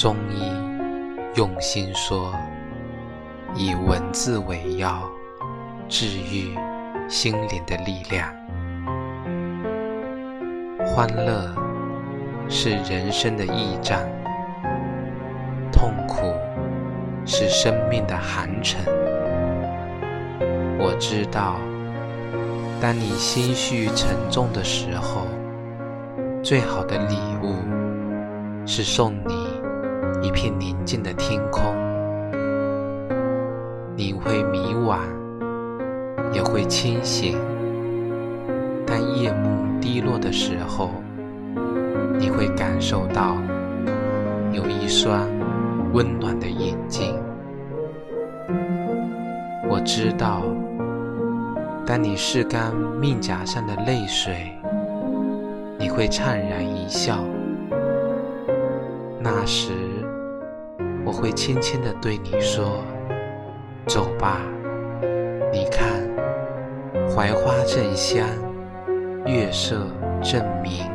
中医用心说，以文字为药，治愈心灵的力量。欢乐是人生的驿站，痛苦是生命的寒沉。我知道，当你心绪沉重的时候，最好的礼物是送你。一片宁静的天空，你会迷惘，也会清醒。当夜幕低落的时候，你会感受到有一双温暖的眼睛。我知道，当你拭干面颊上的泪水，你会怅然一笑。那时。我会轻轻地对你说：“走吧，你看，槐花正香，月色正明。”